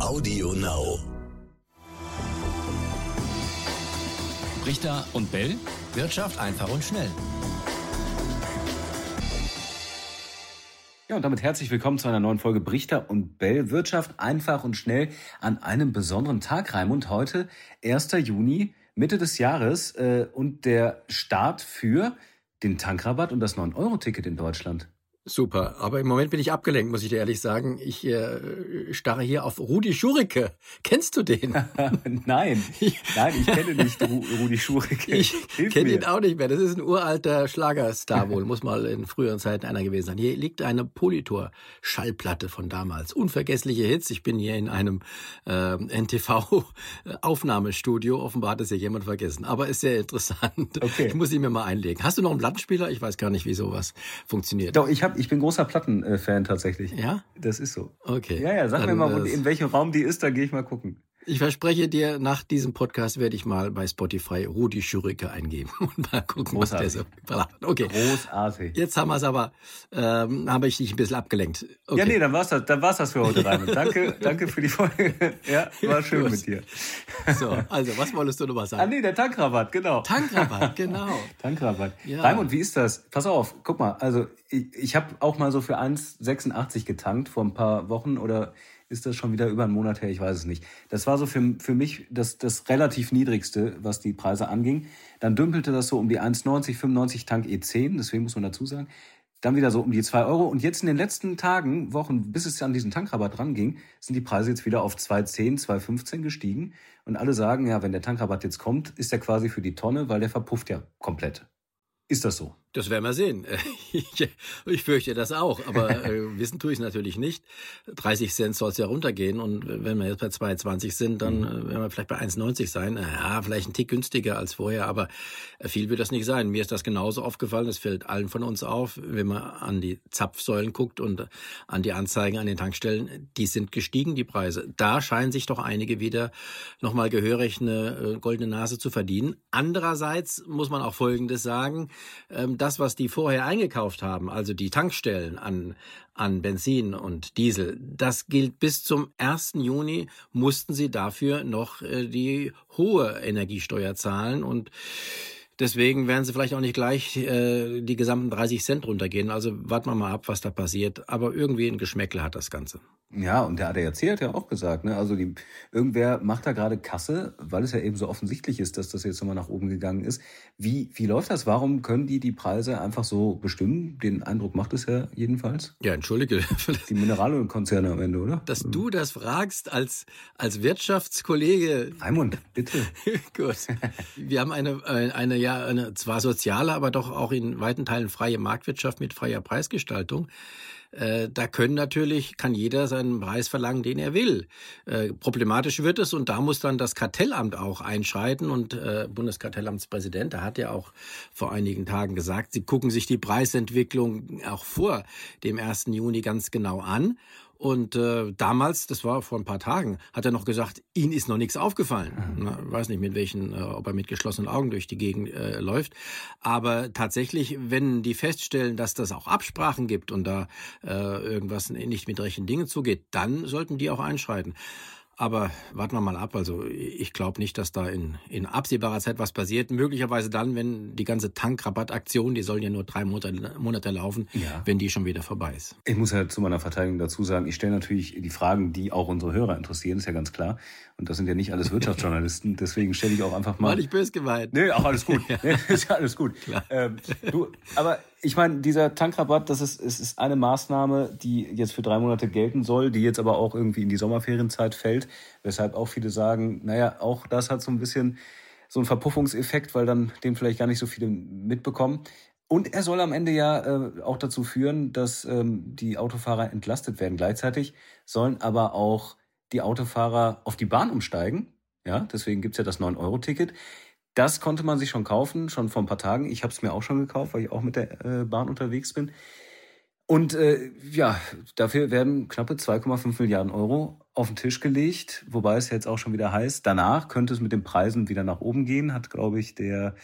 Audio Now. Richter und Bell. Wirtschaft einfach und schnell. Ja, und damit herzlich willkommen zu einer neuen Folge Brichter und Bell. Wirtschaft einfach und schnell an einem besonderen Tag, Raimund. Heute, 1. Juni, Mitte des Jahres äh, und der Start für den Tankrabatt und das 9-Euro-Ticket in Deutschland. Super, aber im Moment bin ich abgelenkt, muss ich dir ehrlich sagen. Ich äh, starre hier auf Rudi Schurike. Kennst du den? nein, nein, ich kenne nicht Rudi Schurike. Ich kenne ihn auch nicht mehr. Das ist ein uralter Schlagerstar wohl, muss mal in früheren Zeiten einer gewesen sein. Hier liegt eine Politor-Schallplatte von damals. Unvergessliche Hits. Ich bin hier in einem äh, NTV-Aufnahmestudio. Offenbar hat es ja jemand vergessen. Aber ist sehr interessant. Okay. Ich muss ihn mir mal einlegen. Hast du noch einen Plattenspieler? Ich weiß gar nicht, wie sowas funktioniert. Doch, ich habe ich bin großer Plattenfan tatsächlich. Ja? Das ist so. Okay. Ja, ja, sag dann, mir mal, in welchem Raum die ist, dann gehe ich mal gucken. Ich verspreche dir, nach diesem Podcast werde ich mal bei Spotify Rudi Schürike eingeben und mal gucken, Großartig. was der so Okay. Großartig. Jetzt haben wir es aber, ähm, habe ich dich ein bisschen abgelenkt. Okay. Ja, nee, dann war's das, dann war's das für heute, rein. danke, danke für die Folge. Ja, war schön mit dir. So, also, was wolltest du noch mal sagen? Ah, nee, der Tankrabatt, genau. Tankrabatt, genau. Tankrabatt. Ja. Raimund, wie ist das? Pass auf, guck mal, also ich, ich habe auch mal so für 1,86 getankt vor ein paar Wochen oder ist das schon wieder über einen Monat her, ich weiß es nicht. Das war so für, für mich das, das relativ niedrigste, was die Preise anging. Dann dümpelte das so um die 1,90, 95 Tank E10, deswegen muss man dazu sagen. Dann wieder so um die 2 Euro. Und jetzt in den letzten Tagen, Wochen, bis es an diesen Tankrabatt ranging, sind die Preise jetzt wieder auf 2,10, 2,15 gestiegen. Und alle sagen, ja, wenn der Tankrabatt jetzt kommt, ist der quasi für die Tonne, weil der verpufft ja komplett. Ist das so? Das werden wir sehen. Ich, ich fürchte das auch, aber äh, wissen tue ich es natürlich nicht. 30 Cent soll es ja runtergehen und wenn wir jetzt bei 2,20 sind, dann mhm. äh, werden wir vielleicht bei 1,90 sein. Ja, vielleicht ein Tick günstiger als vorher, aber äh, viel wird das nicht sein. Mir ist das genauso aufgefallen, das fällt allen von uns auf, wenn man an die Zapfsäulen guckt und an die Anzeigen an den Tankstellen, die sind gestiegen, die Preise. Da scheinen sich doch einige wieder nochmal gehörig eine äh, goldene Nase zu verdienen. Andererseits muss man auch Folgendes sagen, ähm, das, was die vorher eingekauft haben, also die Tankstellen an, an Benzin und Diesel, das gilt bis zum 1. Juni, mussten sie dafür noch äh, die hohe Energiesteuer zahlen und Deswegen werden sie vielleicht auch nicht gleich äh, die gesamten 30 Cent runtergehen. Also warten wir mal ab, was da passiert. Aber irgendwie ein Geschmäckle hat das Ganze. Ja, und der ADAC hat ja auch gesagt, ne, also die, irgendwer macht da gerade Kasse, weil es ja eben so offensichtlich ist, dass das jetzt nochmal nach oben gegangen ist. Wie, wie läuft das? Warum können die die Preise einfach so bestimmen? Den Eindruck macht es ja jedenfalls. Ja, entschuldige. Die Mineralölkonzerne am Ende, oder? Dass du das fragst als, als Wirtschaftskollege. Raimund, bitte. Gut. Wir haben eine, äh, eine, ja, eine zwar soziale, aber doch auch in weiten Teilen freie Marktwirtschaft mit freier Preisgestaltung. Äh, da können natürlich, kann jeder seinen Preis verlangen, den er will. Äh, problematisch wird es und da muss dann das Kartellamt auch einschreiten und äh, Bundeskartellamtspräsident, der hat ja auch vor einigen Tagen gesagt, sie gucken sich die Preisentwicklung auch vor dem 1. Juni ganz genau an und äh, damals, das war vor ein paar Tagen, hat er noch gesagt, ihm ist noch nichts aufgefallen. Mhm. Na, weiß nicht, mit welchen, äh, ob er mit geschlossenen Augen durch die Gegend äh, läuft. Aber tatsächlich, wenn die feststellen, dass das auch Absprachen gibt und da äh, irgendwas nicht mit rechten Dingen zugeht, dann sollten die auch einschreiten. Aber warten wir mal ab. Also ich glaube nicht, dass da in, in absehbarer Zeit was passiert. Möglicherweise dann, wenn die ganze Tankrabattaktion, die sollen ja nur drei Monate, Monate laufen, ja. wenn die schon wieder vorbei ist. Ich muss ja zu meiner Verteidigung dazu sagen, ich stelle natürlich die Fragen, die auch unsere Hörer interessieren, ist ja ganz klar. Und das sind ja nicht alles Wirtschaftsjournalisten. Deswegen stelle ich auch einfach mal. War nicht böse gemeint. Nee, auch alles gut. ja. Nee, ist ja alles gut. Ähm, du, aber ich meine, dieser Tankrabatt, das ist, es ist eine Maßnahme, die jetzt für drei Monate gelten soll, die jetzt aber auch irgendwie in die Sommerferienzeit fällt, weshalb auch viele sagen, naja, auch das hat so ein bisschen so einen Verpuffungseffekt, weil dann dem vielleicht gar nicht so viele mitbekommen. Und er soll am Ende ja äh, auch dazu führen, dass ähm, die Autofahrer entlastet werden. Gleichzeitig sollen aber auch die Autofahrer auf die Bahn umsteigen. Ja, deswegen gibt's ja das 9-Euro-Ticket. Das konnte man sich schon kaufen, schon vor ein paar Tagen. Ich habe es mir auch schon gekauft, weil ich auch mit der äh, Bahn unterwegs bin. Und äh, ja, dafür werden knappe 2,5 Milliarden Euro auf den Tisch gelegt, wobei es jetzt auch schon wieder heißt, danach könnte es mit den Preisen wieder nach oben gehen, hat, glaube ich, der,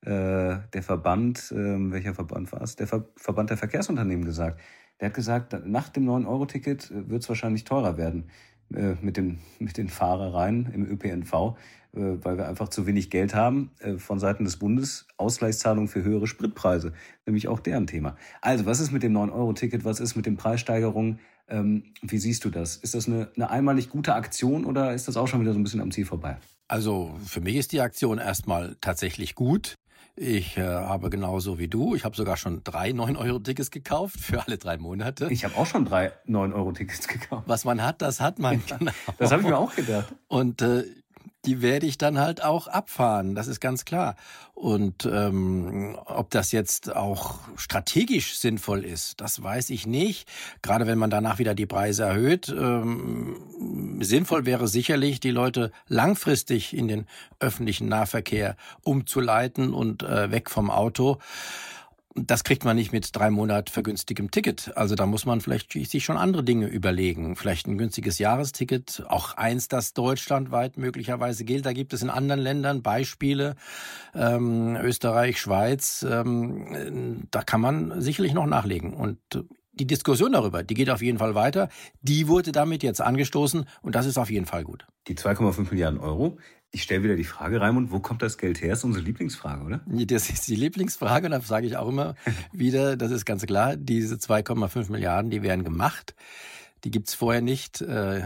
äh, der Verband, äh, welcher Verband war es? Der Ver Verband der Verkehrsunternehmen gesagt. Der hat gesagt, nach dem 9-Euro-Ticket wird es wahrscheinlich teurer werden äh, mit, dem, mit den Fahrereien im ÖPNV, äh, weil wir einfach zu wenig Geld haben äh, von Seiten des Bundes. Ausgleichszahlung für höhere Spritpreise, nämlich auch deren Thema. Also, was ist mit dem 9-Euro-Ticket? Was ist mit den Preissteigerungen? Ähm, wie siehst du das? Ist das eine, eine einmalig gute Aktion oder ist das auch schon wieder so ein bisschen am Ziel vorbei? Also für mich ist die Aktion erstmal tatsächlich gut. Ich äh, habe genauso wie du, ich habe sogar schon drei 9-Euro-Tickets gekauft für alle drei Monate. Ich habe auch schon drei 9-Euro-Tickets gekauft. Was man hat, das hat man. genau. Das habe ich mir auch gedacht. Und äh, die werde ich dann halt auch abfahren, das ist ganz klar. Und ähm, ob das jetzt auch strategisch sinnvoll ist, das weiß ich nicht. Gerade wenn man danach wieder die Preise erhöht. Ähm, sinnvoll wäre sicherlich, die Leute langfristig in den öffentlichen Nahverkehr umzuleiten und äh, weg vom Auto das kriegt man nicht mit drei Monat vergünstigem Ticket. Also da muss man vielleicht sich schon andere Dinge überlegen. Vielleicht ein günstiges Jahresticket, auch eins, das deutschlandweit möglicherweise gilt. Da gibt es in anderen Ländern Beispiele, ähm, Österreich, Schweiz. Ähm, da kann man sicherlich noch nachlegen. Und die Diskussion darüber, die geht auf jeden Fall weiter. Die wurde damit jetzt angestoßen und das ist auf jeden Fall gut. Die 2,5 Milliarden Euro, ich stelle wieder die Frage, Raimund, wo kommt das Geld her? Das ist unsere Lieblingsfrage, oder? Das ist die Lieblingsfrage, und da sage ich auch immer wieder, das ist ganz klar, diese 2,5 Milliarden, die werden gemacht. Die gibt's vorher nicht. Äh,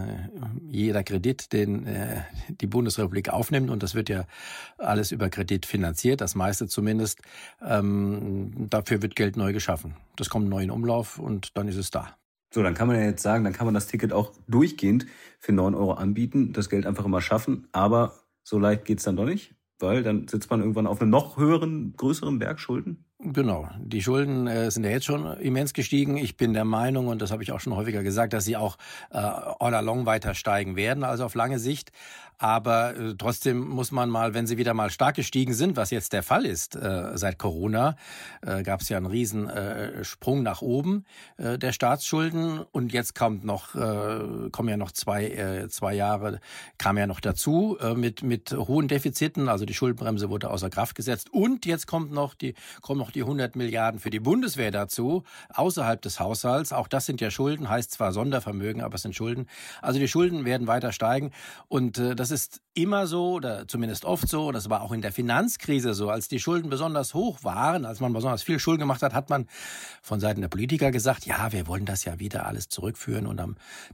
jeder Kredit, den äh, die Bundesrepublik aufnimmt, und das wird ja alles über Kredit finanziert, das meiste zumindest, ähm, dafür wird Geld neu geschaffen. Das kommt neu in Umlauf und dann ist es da. So, dann kann man ja jetzt sagen, dann kann man das Ticket auch durchgehend für 9 Euro anbieten, das Geld einfach immer schaffen, aber so leicht geht's dann doch nicht, weil dann sitzt man irgendwann auf einem noch höheren, größeren Berg Schulden. Genau. Die Schulden äh, sind ja jetzt schon immens gestiegen. Ich bin der Meinung, und das habe ich auch schon häufiger gesagt, dass sie auch äh, all along weiter steigen werden, also auf lange Sicht. Aber äh, trotzdem muss man mal, wenn sie wieder mal stark gestiegen sind, was jetzt der Fall ist äh, seit Corona, äh, gab es ja einen riesen äh, Sprung nach oben äh, der Staatsschulden und jetzt kommt noch äh, kommen ja noch zwei äh, zwei Jahre kam ja noch dazu äh, mit mit hohen Defiziten, also die Schuldenbremse wurde außer Kraft gesetzt und jetzt kommt noch die kommen noch die 100 Milliarden für die Bundeswehr dazu außerhalb des Haushalts. Auch das sind ja Schulden, heißt zwar Sondervermögen, aber es sind Schulden. Also die Schulden werden weiter steigen und äh, das ist immer so oder zumindest oft so, das war auch in der Finanzkrise so, als die Schulden besonders hoch waren, als man besonders viel Schulden gemacht hat, hat man von Seiten der Politiker gesagt, ja, wir wollen das ja wieder alles zurückführen und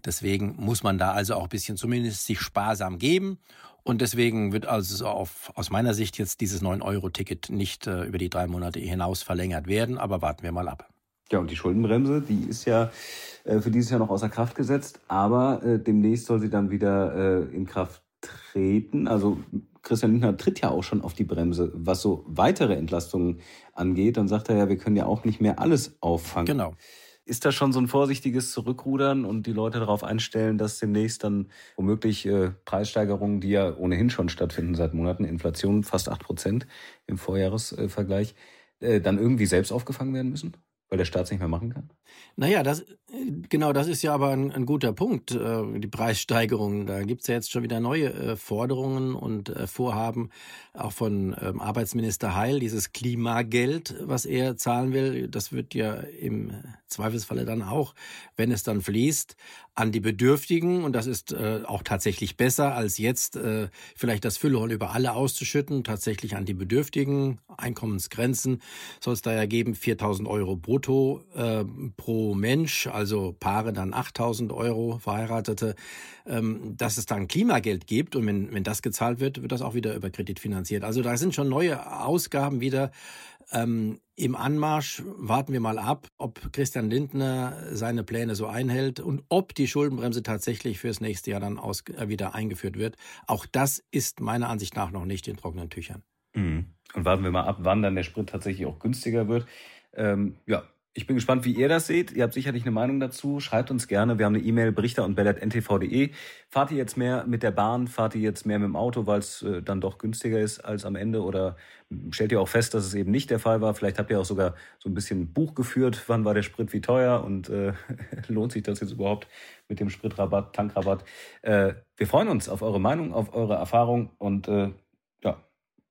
deswegen muss man da also auch ein bisschen zumindest sich sparsam geben. Und deswegen wird also auf, aus meiner Sicht jetzt dieses 9-Euro-Ticket nicht äh, über die drei Monate hinaus verlängert werden, aber warten wir mal ab. Ja, und die Schuldenbremse, die ist ja äh, für dieses Jahr noch außer Kraft gesetzt, aber äh, demnächst soll sie dann wieder äh, in Kraft treten. Also Christian Lindner tritt ja auch schon auf die Bremse, was so weitere Entlastungen angeht. Dann sagt er ja, wir können ja auch nicht mehr alles auffangen. Genau. Ist das schon so ein vorsichtiges Zurückrudern und die Leute darauf einstellen, dass demnächst dann womöglich äh, Preissteigerungen, die ja ohnehin schon stattfinden seit Monaten, Inflation fast acht Prozent im Vorjahresvergleich, äh, dann irgendwie selbst aufgefangen werden müssen? weil der Staat es nicht mehr machen kann? Naja, das, genau, das ist ja aber ein, ein guter Punkt, äh, die Preissteigerung. Da gibt's ja jetzt schon wieder neue äh, Forderungen und äh, Vorhaben, auch von ähm, Arbeitsminister Heil, dieses Klimageld, was er zahlen will. Das wird ja im Zweifelsfalle dann auch, wenn es dann fließt, an die Bedürftigen. Und das ist auch tatsächlich besser, als jetzt vielleicht das Füllhorn über alle auszuschütten. Tatsächlich an die Bedürftigen. Einkommensgrenzen soll es da ja geben, 4000 Euro brutto äh, pro Mensch, also Paare dann 8000 Euro, Verheiratete, ähm, dass es dann Klimageld gibt und wenn, wenn das gezahlt wird, wird das auch wieder über Kredit finanziert. Also da sind schon neue Ausgaben wieder ähm, im Anmarsch. Warten wir mal ab, ob Christian Lindner seine Pläne so einhält und ob die Schuldenbremse tatsächlich fürs nächste Jahr dann aus, äh, wieder eingeführt wird. Auch das ist meiner Ansicht nach noch nicht in trockenen Tüchern. Mhm. Und warten wir mal ab, wann dann der Sprit tatsächlich auch günstiger wird. Ähm, ja, ich bin gespannt, wie ihr das seht. Ihr habt sicherlich eine Meinung dazu. Schreibt uns gerne. Wir haben eine E-Mail, berichter und ntv.de. Fahrt ihr jetzt mehr mit der Bahn? Fahrt ihr jetzt mehr mit dem Auto, weil es äh, dann doch günstiger ist als am Ende? Oder stellt ihr auch fest, dass es eben nicht der Fall war? Vielleicht habt ihr auch sogar so ein bisschen Buch geführt. Wann war der Sprit wie teuer? Und äh, lohnt sich das jetzt überhaupt mit dem Spritrabatt, Tankrabatt? Äh, wir freuen uns auf eure Meinung, auf eure Erfahrung. Und äh, ja,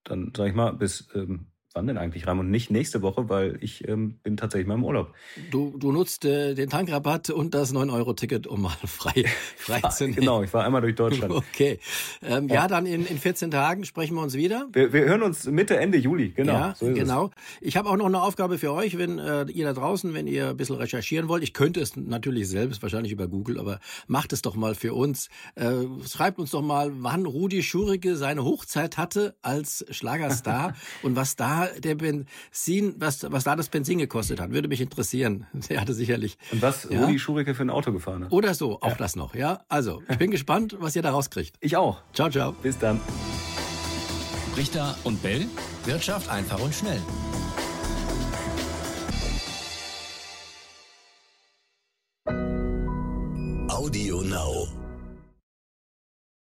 dann sage ich mal, bis... Ähm, Wann denn eigentlich, Raimund? Nicht nächste Woche, weil ich ähm, bin tatsächlich mal im Urlaub. Du, du nutzt äh, den Tankrabatt und das 9-Euro-Ticket, um mal frei, frei zu nehmen. Genau, ich war einmal durch Deutschland. Okay. Ähm, ja. ja. dann in, in 14 Tagen sprechen wir uns wieder. Wir, wir hören uns Mitte, Ende Juli, genau. Ja, so genau. Ich habe auch noch eine Aufgabe für euch, wenn äh, ihr da draußen, wenn ihr ein bisschen recherchieren wollt. Ich könnte es natürlich selbst, wahrscheinlich über Google, aber macht es doch mal für uns. Äh, schreibt uns doch mal, wann Rudi Schurige seine Hochzeit hatte als Schlagerstar und was da der Benzin, was, was da das Benzin gekostet hat. Würde mich interessieren. Der hatte sicherlich. Und was ja? Rudi Schurike für ein Auto gefahren hat. Oder so, auch ja. das noch, ja. Also, ich bin gespannt, was ihr da rauskriegt. Ich auch. Ciao, ciao. Bis dann. Richter und Bell. Wirtschaft einfach und schnell.